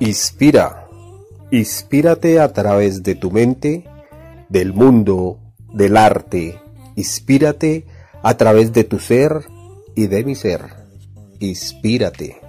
Inspira. Inspírate a través de tu mente, del mundo, del arte. Inspírate a través de tu ser y de mi ser. Inspírate.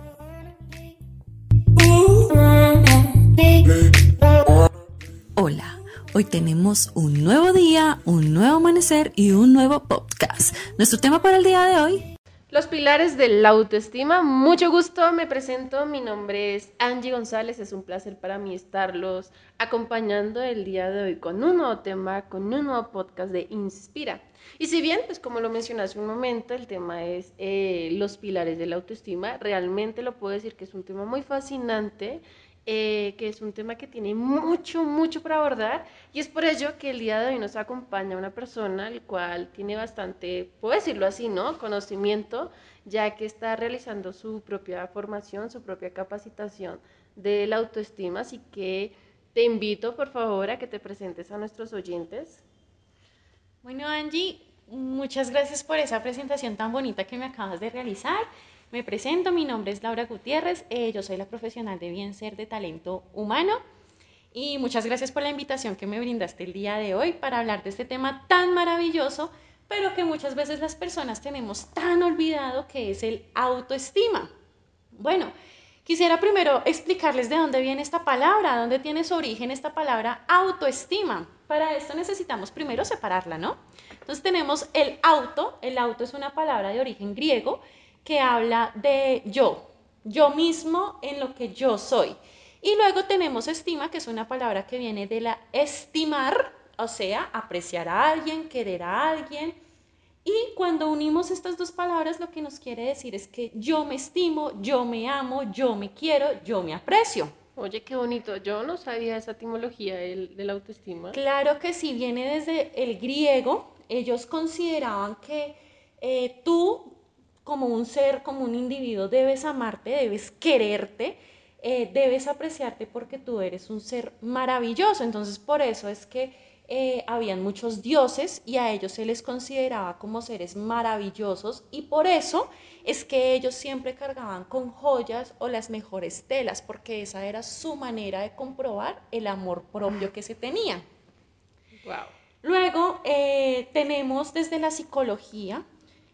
Hola, hoy tenemos un nuevo día, un nuevo amanecer y un nuevo podcast. Nuestro tema para el día de hoy los pilares de la autoestima. Mucho gusto, me presento. Mi nombre es Angie González. Es un placer para mí estarlos acompañando el día de hoy con un nuevo tema, con un nuevo podcast de Inspira. Y si bien, pues como lo mencioné hace un momento, el tema es eh, los pilares de la autoestima, realmente lo puedo decir que es un tema muy fascinante eh, que es un tema que tiene mucho, mucho para abordar y es por ello que el día de hoy nos acompaña una persona el cual tiene bastante, puedo decirlo así, ¿no? Conocimiento, ya que está realizando su propia formación, su propia capacitación de la autoestima, así que te invito por favor a que te presentes a nuestros oyentes. Bueno, Angie, muchas gracias por esa presentación tan bonita que me acabas de realizar. Me presento, mi nombre es Laura Gutiérrez, eh, yo soy la profesional de bien ser de talento humano y muchas gracias por la invitación que me brindaste el día de hoy para hablar de este tema tan maravilloso, pero que muchas veces las personas tenemos tan olvidado que es el autoestima. Bueno, quisiera primero explicarles de dónde viene esta palabra, dónde tiene su origen esta palabra autoestima. Para esto necesitamos primero separarla, ¿no? Entonces tenemos el auto, el auto es una palabra de origen griego que habla de yo, yo mismo en lo que yo soy. Y luego tenemos estima, que es una palabra que viene de la estimar, o sea, apreciar a alguien, querer a alguien. Y cuando unimos estas dos palabras, lo que nos quiere decir es que yo me estimo, yo me amo, yo me quiero, yo me aprecio. Oye, qué bonito. Yo no sabía esa etimología de la autoestima. Claro que sí, viene desde el griego. Ellos consideraban que eh, tú como un ser, como un individuo, debes amarte, debes quererte, eh, debes apreciarte porque tú eres un ser maravilloso. Entonces, por eso es que eh, habían muchos dioses y a ellos se les consideraba como seres maravillosos y por eso es que ellos siempre cargaban con joyas o las mejores telas, porque esa era su manera de comprobar el amor propio que se tenía. Luego eh, tenemos desde la psicología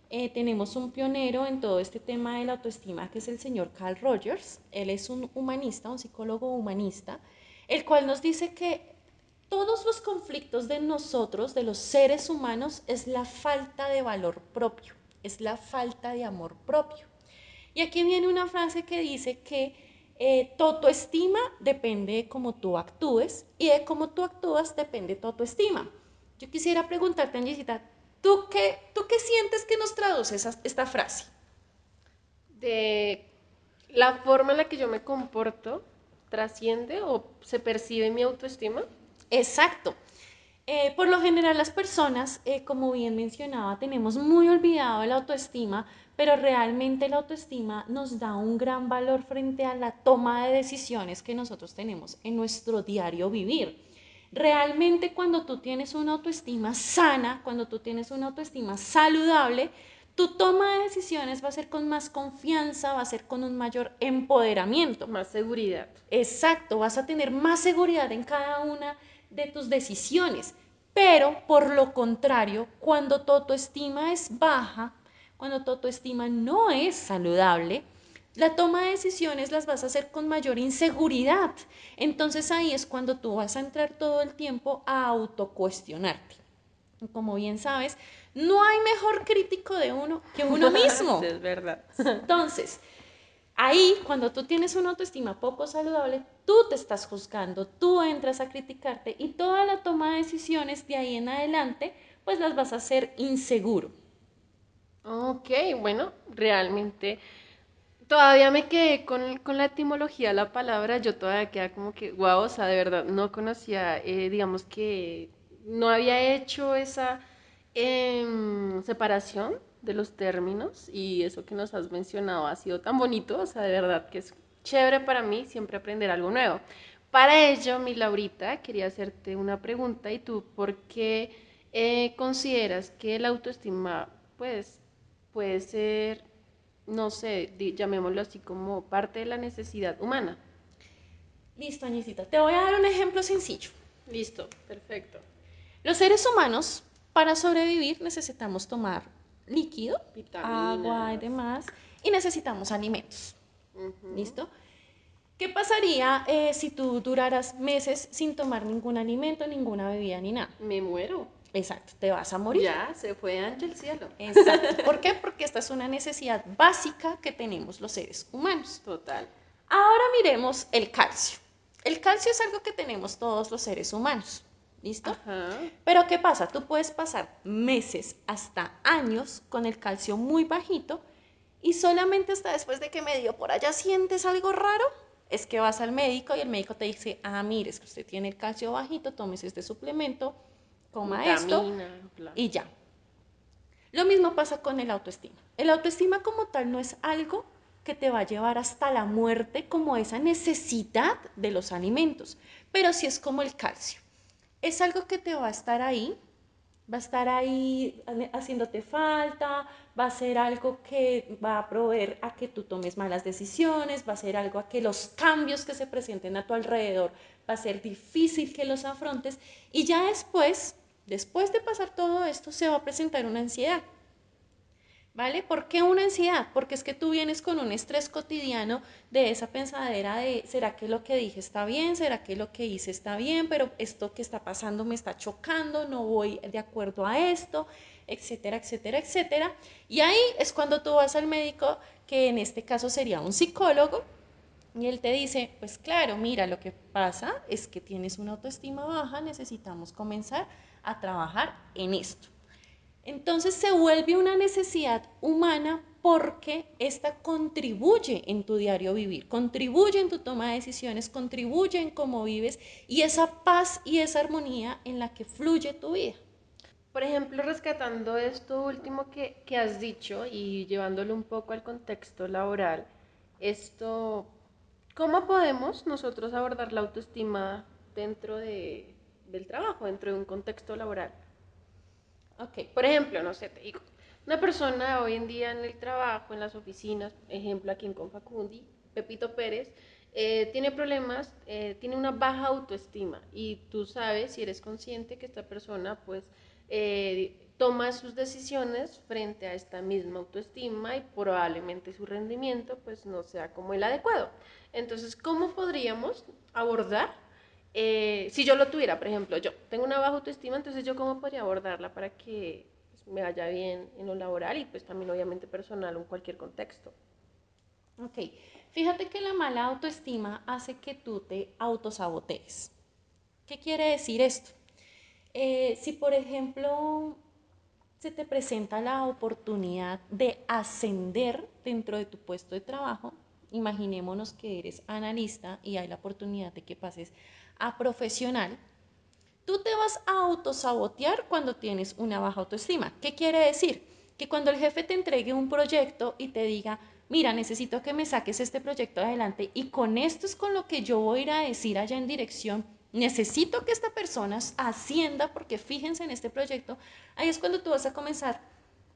eh, tenemos un pionero en todo este tema de la autoestima, que es el señor Carl Rogers. Él es un humanista, un psicólogo humanista, el cual nos dice que todos los conflictos de nosotros, de los seres humanos, es la falta de valor propio, es la falta de amor propio. Y aquí viene una frase que dice que eh, tu autoestima depende de cómo tú actúes y de cómo tú actúas depende tu autoestima. Yo quisiera preguntarte, Angisita, ¿Tú qué, ¿Tú qué sientes que nos traduce esta frase? De la forma en la que yo me comporto trasciende o se percibe mi autoestima. Exacto. Eh, por lo general las personas, eh, como bien mencionaba, tenemos muy olvidado la autoestima, pero realmente la autoestima nos da un gran valor frente a la toma de decisiones que nosotros tenemos en nuestro diario vivir. Realmente cuando tú tienes una autoestima sana, cuando tú tienes una autoestima saludable, tu toma de decisiones va a ser con más confianza, va a ser con un mayor empoderamiento. Más seguridad. Exacto, vas a tener más seguridad en cada una de tus decisiones. Pero por lo contrario, cuando tu autoestima es baja, cuando tu autoestima no es saludable, la toma de decisiones las vas a hacer con mayor inseguridad. Entonces ahí es cuando tú vas a entrar todo el tiempo a autocuestionarte. Como bien sabes, no hay mejor crítico de uno que uno mismo. es verdad. Entonces, ahí cuando tú tienes una autoestima poco saludable, tú te estás juzgando, tú entras a criticarte y toda la toma de decisiones de ahí en adelante, pues las vas a hacer inseguro. Ok, bueno, realmente Todavía me quedé con, con, la etimología la palabra, yo todavía queda como que, guau, o sea, de verdad, no conocía, eh, digamos que no había hecho esa em, separación de los términos y eso que nos has mencionado ha sido tan bonito, o sea, de verdad que es chévere para mí siempre aprender algo nuevo. Para ello, mi Laurita, quería hacerte una pregunta y tú, ¿por qué eh, consideras que la autoestima, pues, puede ser no sé, llamémoslo así como parte de la necesidad humana. Listo, Añicita. Te voy a dar un ejemplo sencillo. Listo, perfecto. Los seres humanos, para sobrevivir, necesitamos tomar líquido, agua y demás, y necesitamos alimentos. ¿Listo? ¿Qué pasaría eh, si tú duraras meses sin tomar ningún alimento, ninguna bebida ni nada? Me muero. Exacto, te vas a morir. Ya, se fue ante el cielo. Exacto. ¿Por qué? Porque esta es una necesidad básica que tenemos los seres humanos. Total. Ahora miremos el calcio. El calcio es algo que tenemos todos los seres humanos. ¿Listo? Pero ¿qué pasa? Tú puedes pasar meses hasta años con el calcio muy bajito y solamente hasta después de que medio por allá sientes algo raro, es que vas al médico y el médico te dice, ah, mire, es que usted tiene el calcio bajito, tomes este suplemento, coma esto y ya. Lo mismo pasa con el autoestima. El autoestima como tal no es algo que te va a llevar hasta la muerte como esa necesidad de los alimentos, pero sí es como el calcio. Es algo que te va a estar ahí, va a estar ahí haciéndote falta, va a ser algo que va a proveer a que tú tomes malas decisiones, va a ser algo a que los cambios que se presenten a tu alrededor va a ser difícil que los afrontes y ya después, después de pasar todo esto, se va a presentar una ansiedad. ¿Vale? ¿Por qué una ansiedad? Porque es que tú vienes con un estrés cotidiano de esa pensadera de, ¿será que lo que dije está bien? ¿Será que lo que hice está bien? Pero esto que está pasando me está chocando, no voy de acuerdo a esto, etcétera, etcétera, etcétera. Y ahí es cuando tú vas al médico, que en este caso sería un psicólogo, y él te dice, pues claro, mira, lo que pasa es que tienes una autoestima baja, necesitamos comenzar a trabajar en esto. Entonces se vuelve una necesidad humana porque esta contribuye en tu diario vivir, contribuye en tu toma de decisiones, contribuye en cómo vives y esa paz y esa armonía en la que fluye tu vida. Por ejemplo, rescatando esto último que, que has dicho y llevándolo un poco al contexto laboral, esto, ¿cómo podemos nosotros abordar la autoestima dentro de, del trabajo, dentro de un contexto laboral? Ok, por ejemplo, no sé, te digo, una persona hoy en día en el trabajo, en las oficinas, ejemplo aquí en Confacundi, Pepito Pérez, eh, tiene problemas, eh, tiene una baja autoestima y tú sabes, si eres consciente, que esta persona pues eh, toma sus decisiones frente a esta misma autoestima y probablemente su rendimiento pues no sea como el adecuado. Entonces, ¿cómo podríamos abordar eh, si yo lo tuviera, por ejemplo, yo tengo una baja autoestima, entonces yo cómo podría abordarla para que pues, me vaya bien en lo laboral y pues también obviamente personal en cualquier contexto. Ok, fíjate que la mala autoestima hace que tú te autosabotees. ¿Qué quiere decir esto? Eh, si por ejemplo se te presenta la oportunidad de ascender dentro de tu puesto de trabajo, imaginémonos que eres analista y hay la oportunidad de que pases a profesional, tú te vas a autosabotear cuando tienes una baja autoestima. ¿Qué quiere decir? Que cuando el jefe te entregue un proyecto y te diga, mira, necesito que me saques este proyecto adelante y con esto es con lo que yo voy a ir a decir allá en dirección, necesito que esta persona ascienda porque fíjense en este proyecto, ahí es cuando tú vas a comenzar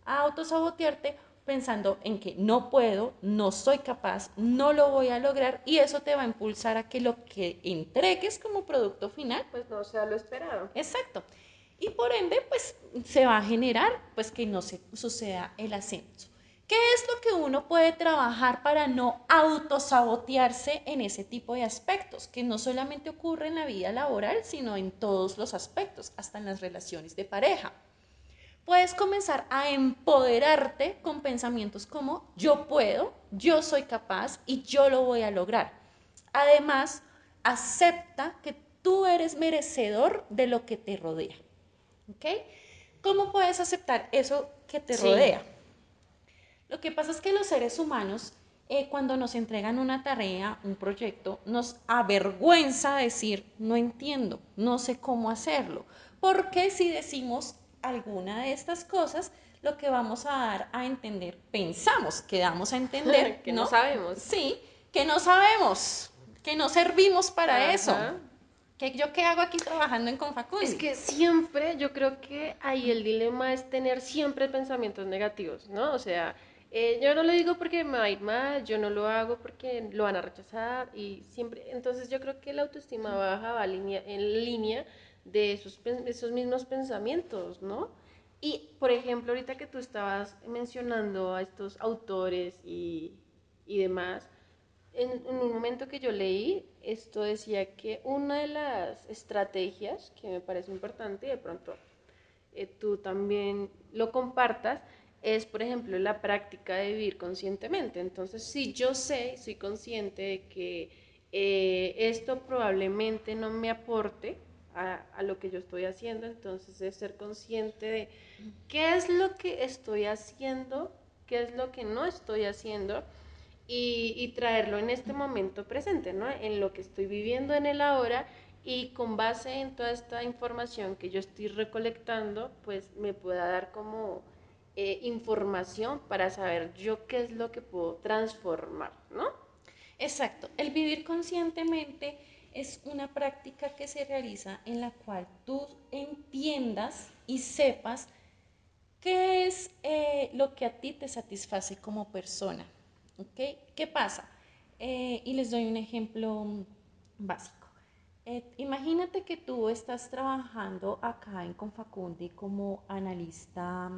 a autosabotearte pensando en que no puedo, no soy capaz, no lo voy a lograr y eso te va a impulsar a que lo que entregues como producto final pues no sea lo esperado. Exacto. Y por ende pues se va a generar pues que no se suceda el ascenso. ¿Qué es lo que uno puede trabajar para no autosabotearse en ese tipo de aspectos? Que no solamente ocurre en la vida laboral, sino en todos los aspectos, hasta en las relaciones de pareja puedes comenzar a empoderarte con pensamientos como yo puedo, yo soy capaz y yo lo voy a lograr. Además, acepta que tú eres merecedor de lo que te rodea. ¿Ok? ¿Cómo puedes aceptar eso que te rodea? Lo que pasa es que los seres humanos, eh, cuando nos entregan una tarea, un proyecto, nos avergüenza decir, no entiendo, no sé cómo hacerlo. Porque si decimos, alguna de estas cosas, lo que vamos a dar a entender, pensamos que damos a entender, que no, sabemos. Sí, que no sabemos, que no servimos para eso. ¿Qué, ¿Yo qué hago aquí trabajando en Confacundi? Es que siempre, yo creo que ahí el dilema es tener siempre pensamientos negativos, ¿no? O sea, eh, yo no lo digo porque me va a ir mal, yo no lo hago porque lo van a rechazar y siempre, entonces yo creo que la autoestima baja va en línea de esos, de esos mismos pensamientos, ¿no? Y, por ejemplo, ahorita que tú estabas mencionando a estos autores y, y demás, en, un momento que yo leí, esto decía que una de las estrategias que me parece importante y de pronto eh, tú también lo compartas, es, por ejemplo, la práctica de vivir conscientemente. Entonces, si yo sé, soy consciente de que eh, esto probablemente no me aporte a, a, lo que yo estoy haciendo, entonces es ser consciente de qué es lo que estoy haciendo, qué es lo que no estoy haciendo y, traerlo en este momento presente, ¿no? En lo que estoy viviendo en el ahora y con base en toda esta información que yo estoy recolectando, pues me pueda dar como eh, información para saber yo qué es lo que puedo transformar, ¿no? Exacto. El vivir conscientemente es una práctica que se realiza en la cual tú entiendas y sepas qué es eh, lo que a ti te satisface como persona. ¿Qué pasa? Eh, y les doy un ejemplo básico. Eh, imagínate que tú estás trabajando acá en Confacundi como analista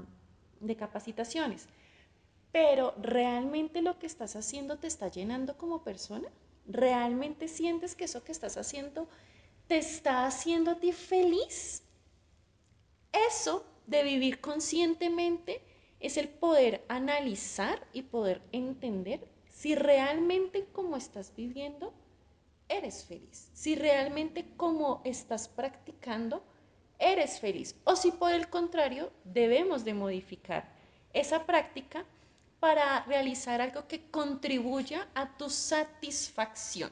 de capacitaciones, pero ¿realmente lo que estás haciendo te está llenando como persona? ¿Realmente sientes que eso que estás haciendo te está haciendo a ti feliz? Eso de vivir conscientemente es el poder analizar y poder entender si realmente como estás viviendo eres feliz, si realmente como estás practicando eres feliz o si por el contrario debemos de modificar esa práctica para realizar algo que contribuya a tu satisfacción,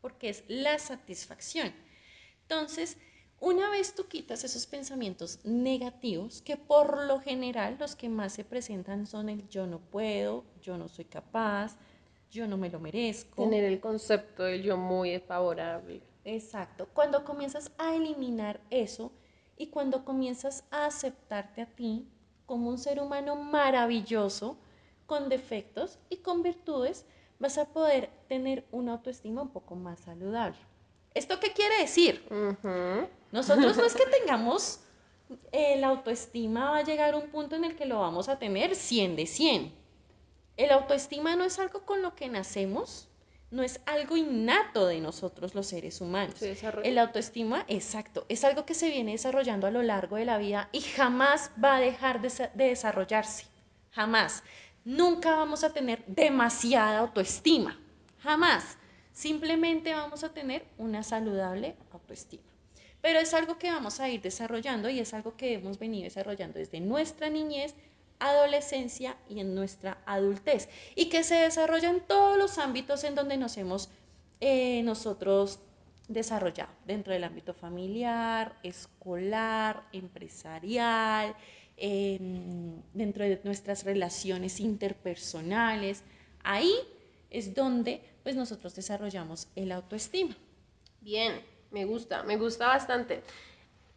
porque es la satisfacción. Entonces, una vez tú quitas esos pensamientos negativos, que por lo general los que más se presentan son el yo no puedo, yo no soy capaz, yo no me lo merezco. Tener el concepto del yo muy favorable. Exacto. Cuando comienzas a eliminar eso y cuando comienzas a aceptarte a ti como un ser humano maravilloso, con defectos y con virtudes, vas a poder tener una autoestima un poco más saludable. ¿Esto qué quiere decir? Nosotros no es que tengamos eh, la autoestima va a llegar a un punto en el que lo vamos a tener 100 de 100. El autoestima no es algo con lo que nacemos, no es algo innato de nosotros los seres humanos. el autoestima, exacto, es algo que se viene desarrollando a lo largo de la vida y jamás va a dejar de, de desarrollarse. Jamás. Nunca vamos a tener demasiada autoestima. Jamás. Simplemente vamos a tener una saludable autoestima. Pero es algo que vamos a ir desarrollando y es algo que hemos venido desarrollando desde nuestra niñez, adolescencia y en nuestra adultez. Y que se desarrolla en todos los ámbitos en donde nos hemos eh, nosotros desarrollado, dentro del ámbito familiar, escolar, empresarial, dentro de nuestras relaciones interpersonales. Ahí es donde pues nosotros desarrollamos el autoestima. Bien, me gusta, me gusta bastante.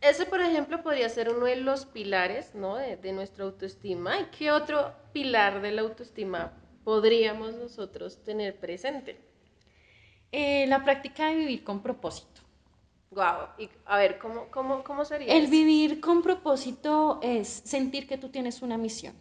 Ese, por ejemplo, podría ser uno de los pilares ¿no? de, de nuestra autoestima. ¿Y qué otro pilar de la autoestima podríamos nosotros tener presente? Eh, la práctica de vivir con propósito. Wow, y a ver, ¿cómo, cómo, cómo sería? El vivir con propósito es sentir que tú tienes una misión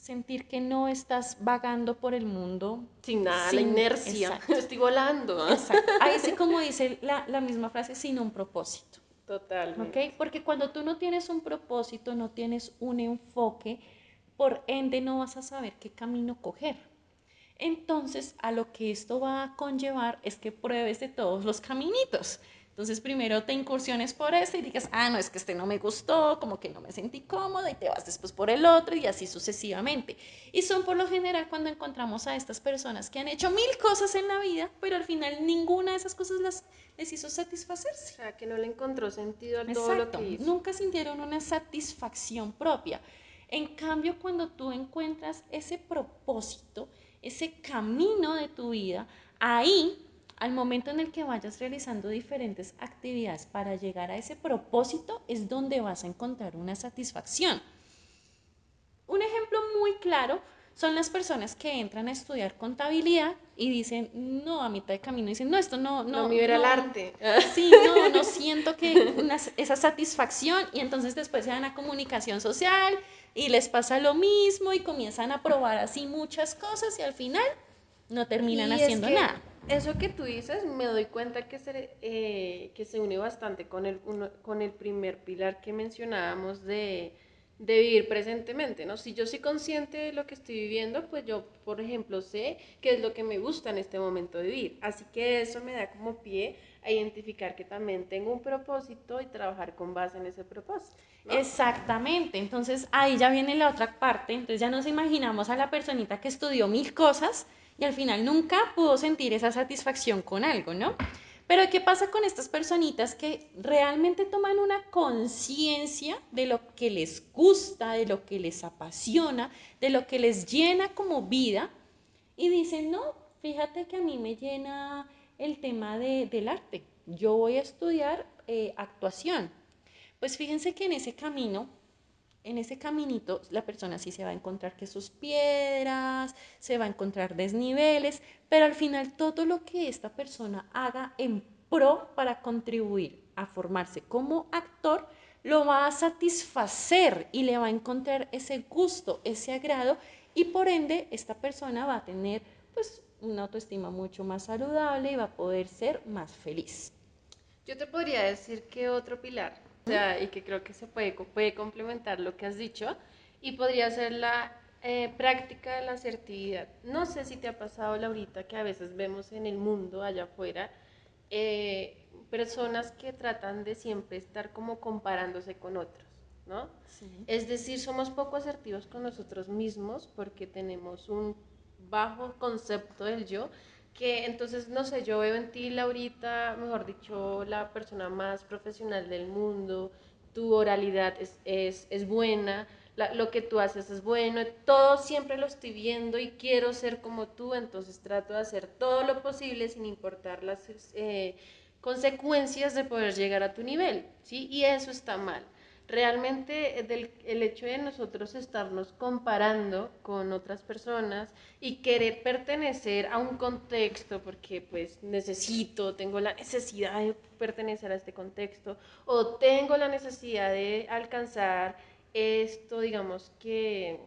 sentir que no estás vagando por el mundo. Sin nada, la inercia. Estoy volando. Exacto. Ahí sí, como dice la, la, misma frase, sin un propósito. Totalmente. ¿Ok? Porque cuando tú no tienes un propósito, no tienes un enfoque, por ende no vas a saber qué camino coger. Entonces, a lo que esto va a conllevar es que pruebes de todos los caminitos. Entonces primero te incursiones por este y digas, ah, no, es que este no me gustó, como que no me sentí cómoda y te vas después por el otro y así sucesivamente. Y son por lo general cuando encontramos a estas personas que han hecho mil cosas en la vida, pero al final ninguna de esas cosas las, les hizo satisfacerse. O sea, que no le encontró sentido a todo lo que hizo. Nunca sintieron una satisfacción propia. En cambio, cuando tú encuentras ese propósito, ese camino de tu vida, ahí al momento en el que vayas realizando diferentes actividades para llegar a ese propósito es donde vas a encontrar una satisfacción. Un ejemplo muy claro son las personas que entran a estudiar contabilidad y dicen, no, a mitad de camino dicen, no, esto no, no. No, mi era el arte. Sí, no, no siento que una- esa satisfacción y entonces después se dan a comunicación social y les pasa lo mismo y comienzan a probar así muchas cosas y al final no terminan Y es haciendo que nada. Eso que tú dices, me doy cuenta que se, eh, que se une bastante con el, uno- con el primer pilar que mencionábamos de, de vivir presentemente, ¿no? Si yo soy consciente de lo que estoy viviendo, pues yo, por ejemplo, sé qué es lo que me gusta en este momento de vivir. Así que eso me da como pie a identificar que también tengo un propósito y trabajar con base en ese propósito. Exactamente, entonces ahí ya viene la otra parte, entonces ya nos imaginamos a la personita que estudió mil cosas y al final nunca pudo sentir esa satisfacción con algo, ¿no? Pero ¿qué pasa con estas personitas que realmente toman una conciencia de lo que les gusta, de lo que les apasiona, de lo que les llena como vida y dicen, no, fíjate que a mí me llena el tema de- del arte, yo voy a estudiar eh, actuación. Pues fíjense que en ese camino, en ese caminito, la persona sí se va a encontrar que sus piedras, se va a encontrar desniveles, pero al final todo lo que esta persona haga en pro para contribuir a formarse como actor, lo va a satisfacer y le va a encontrar ese gusto, ese agrado y por ende esta persona va a tener pues una autoestima mucho más saludable y va a poder ser más feliz. Yo te podría decir que otro pilar, sea, y que creo que se puede, puede complementar lo que has dicho, y podría ser la eh, práctica de la asertividad. No sé si te ha pasado, Laurita, que a veces vemos en el mundo allá afuera eh, personas que tratan de siempre estar como comparándose con otros, ¿no? Es decir, somos poco asertivos con nosotros mismos porque tenemos un bajo concepto del yo, que entonces, no sé, yo veo en ti, Laurita, mejor dicho, la persona más profesional del mundo, tu oralidad es, es, es buena, lo que tú haces es bueno, todo siempre lo estoy viendo y quiero ser como tú, entonces trato de hacer todo lo posible sin importar las eh, consecuencias de poder llegar a tu nivel, ¿sí? Y eso está mal realmente del, el hecho de nosotros estarnos comparando con otras personas y querer pertenecer a un contexto porque pues necesito, tengo la necesidad de pertenecer a este contexto o tengo la necesidad de alcanzar esto, digamos que,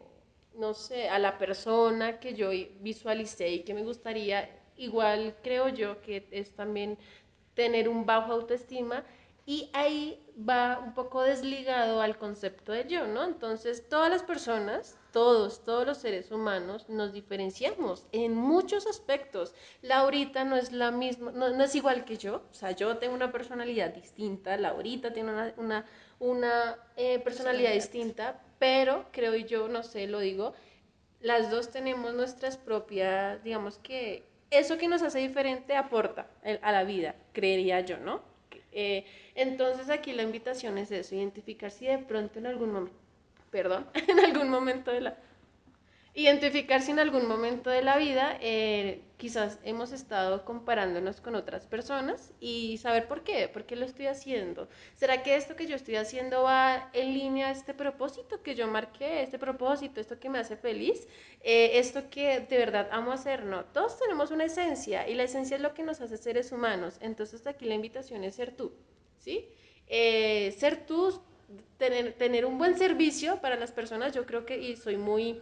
no sé, a la persona que yo visualicé y que me gustaría, igual creo yo que es también tener un bajo autoestima y ahí va un poco desligado al concepto de yo, ¿no? Entonces, todas las personas, todos, todos los seres humanos nos diferenciamos en muchos aspectos. Laurita no es la misma, no, no es igual que yo, o sea, yo tengo una personalidad distinta, Laurita tiene una, una, una eh, personalidad distinta, pero creo yo, no sé, lo digo, las dos tenemos nuestras propias, digamos que eso que nos hace diferente aporta a la vida, creería yo, ¿no? Eh, entonces aquí la invitación es eso, identificar si de pronto en algún momento, perdón, en algún momento de la, identificar si en algún momento de la vida eh, quizás hemos estado comparándonos con otras personas y saber por qué, por qué lo estoy haciendo. ¿Será que esto que yo estoy haciendo va en línea a este propósito que yo marqué, este propósito, esto que me hace feliz, eh, esto que de verdad amo hacer? No, todos tenemos una esencia y la esencia es lo que nos hace seres humanos. Entonces aquí la invitación es ser tú, ¿sí? Eh, ser tú, tener, tener un buen servicio para las personas, yo creo que, y soy muy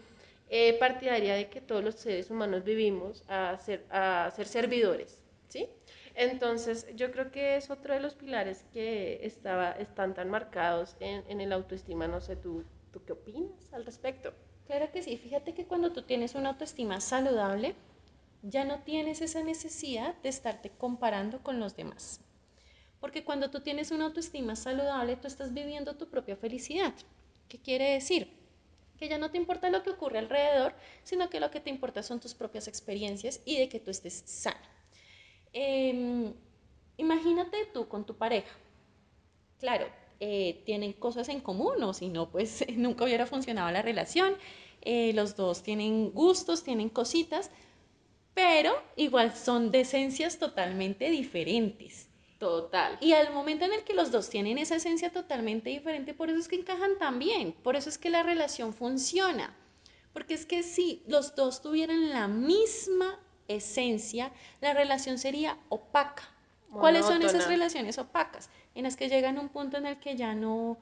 eh, partidaria de que todos los seres humanos vivimos a ser, a ser servidores, ¿sí? Entonces, yo creo que es otro de los pilares que estaba, están tan marcados en, en el autoestima. No sé, ¿tú, ¿tú qué opinas al respecto? Claro que sí, fíjate que cuando tú tienes una autoestima saludable, ya no tienes esa necesidad de estarte comparando con los demás. Porque cuando tú tienes una autoestima saludable, tú estás viviendo tu propia felicidad. ¿Qué quiere decir? Que ya no te importa lo que ocurre alrededor, sino que lo que te importa son tus propias experiencias y de que tú estés sano. Eh, imagínate tú con tu pareja. Claro, eh, tienen cosas en común o si no, pues nunca hubiera funcionado la relación. Eh, los dos tienen gustos, tienen cositas, pero igual son de esencias totalmente diferentes. Total. Y al momento en el que los dos tienen esa esencia totalmente diferente, por eso es que encajan tan bien, por eso es que la relación funciona. Porque es que si los dos tuvieran la misma esencia, la relación sería opaca. ¿Cuáles son esas relaciones opacas? En las que llegan a un punto en el que ya no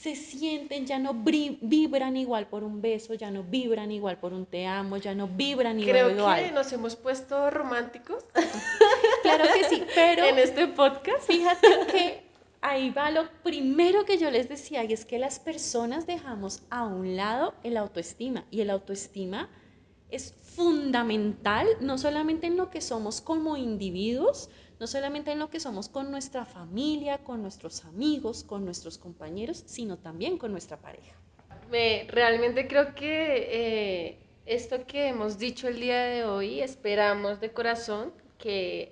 se sienten, ya no vibran igual por un beso, ya no vibran igual por un te amo, ya no vibran igual. Creo que nos hemos puesto románticos. claro que sí, pero en este podcast. Fíjate que ahí va lo primero que yo les decía, y es que las personas dejamos a un lado el autoestima, y el autoestima es fundamental, no solamente en lo que somos como individuos, no solamente en lo que somos con nuestra familia, con nuestros amigos, con nuestros compañeros, sino también con nuestra pareja. Me, realmente creo que eh, esto que hemos dicho el día de hoy, esperamos de corazón que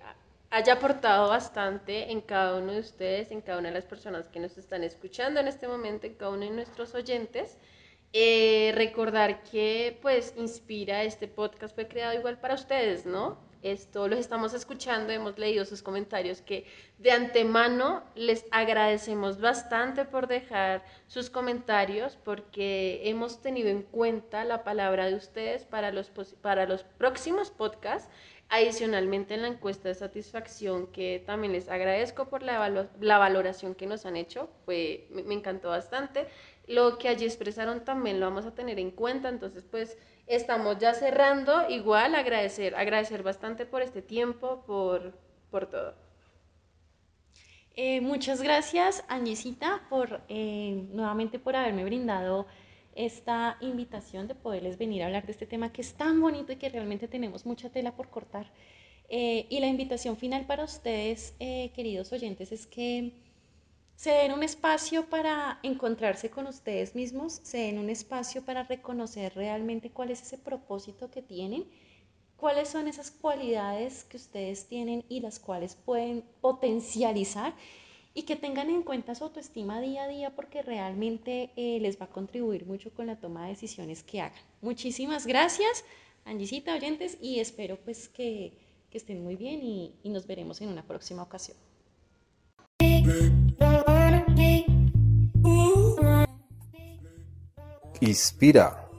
haya aportado bastante en cada uno de ustedes, en cada una de las personas que nos están escuchando en este momento, en cada uno de nuestros oyentes. Eh, recordar que pues Inspira, este podcast fue creado igual para ustedes, ¿no? Esto los estamos escuchando, hemos leído sus comentarios que de antemano les agradecemos bastante por dejar sus comentarios porque hemos tenido en cuenta la palabra de ustedes para los, para los próximos podcasts. Adicionalmente en la encuesta de satisfacción que también les agradezco por la, la valoración que nos han hecho, fue, me, me encantó bastante. Lo que allí expresaron también lo vamos a tener en cuenta, entonces pues estamos ya cerrando. Igual agradecer, agradecer bastante por este tiempo, por, por todo. Eh, muchas gracias, Añecita, por eh, nuevamente por haberme brindado esta invitación de poderles venir a hablar de este tema que es tan bonito y que realmente tenemos mucha tela por cortar. Eh, y la invitación final para ustedes, queridos oyentes, es que se den un espacio para encontrarse con ustedes mismos, se den un espacio para reconocer realmente cuál es ese propósito que tienen, cuáles son esas cualidades que ustedes tienen y las cuales pueden potencializar y que tengan en cuenta su autoestima día a día porque realmente eh, les va a contribuir mucho con la toma de decisiones que hagan. Muchísimas gracias, Angisita, oyentes, y espero pues que, estén muy bien y nos veremos en una próxima ocasión. Inspira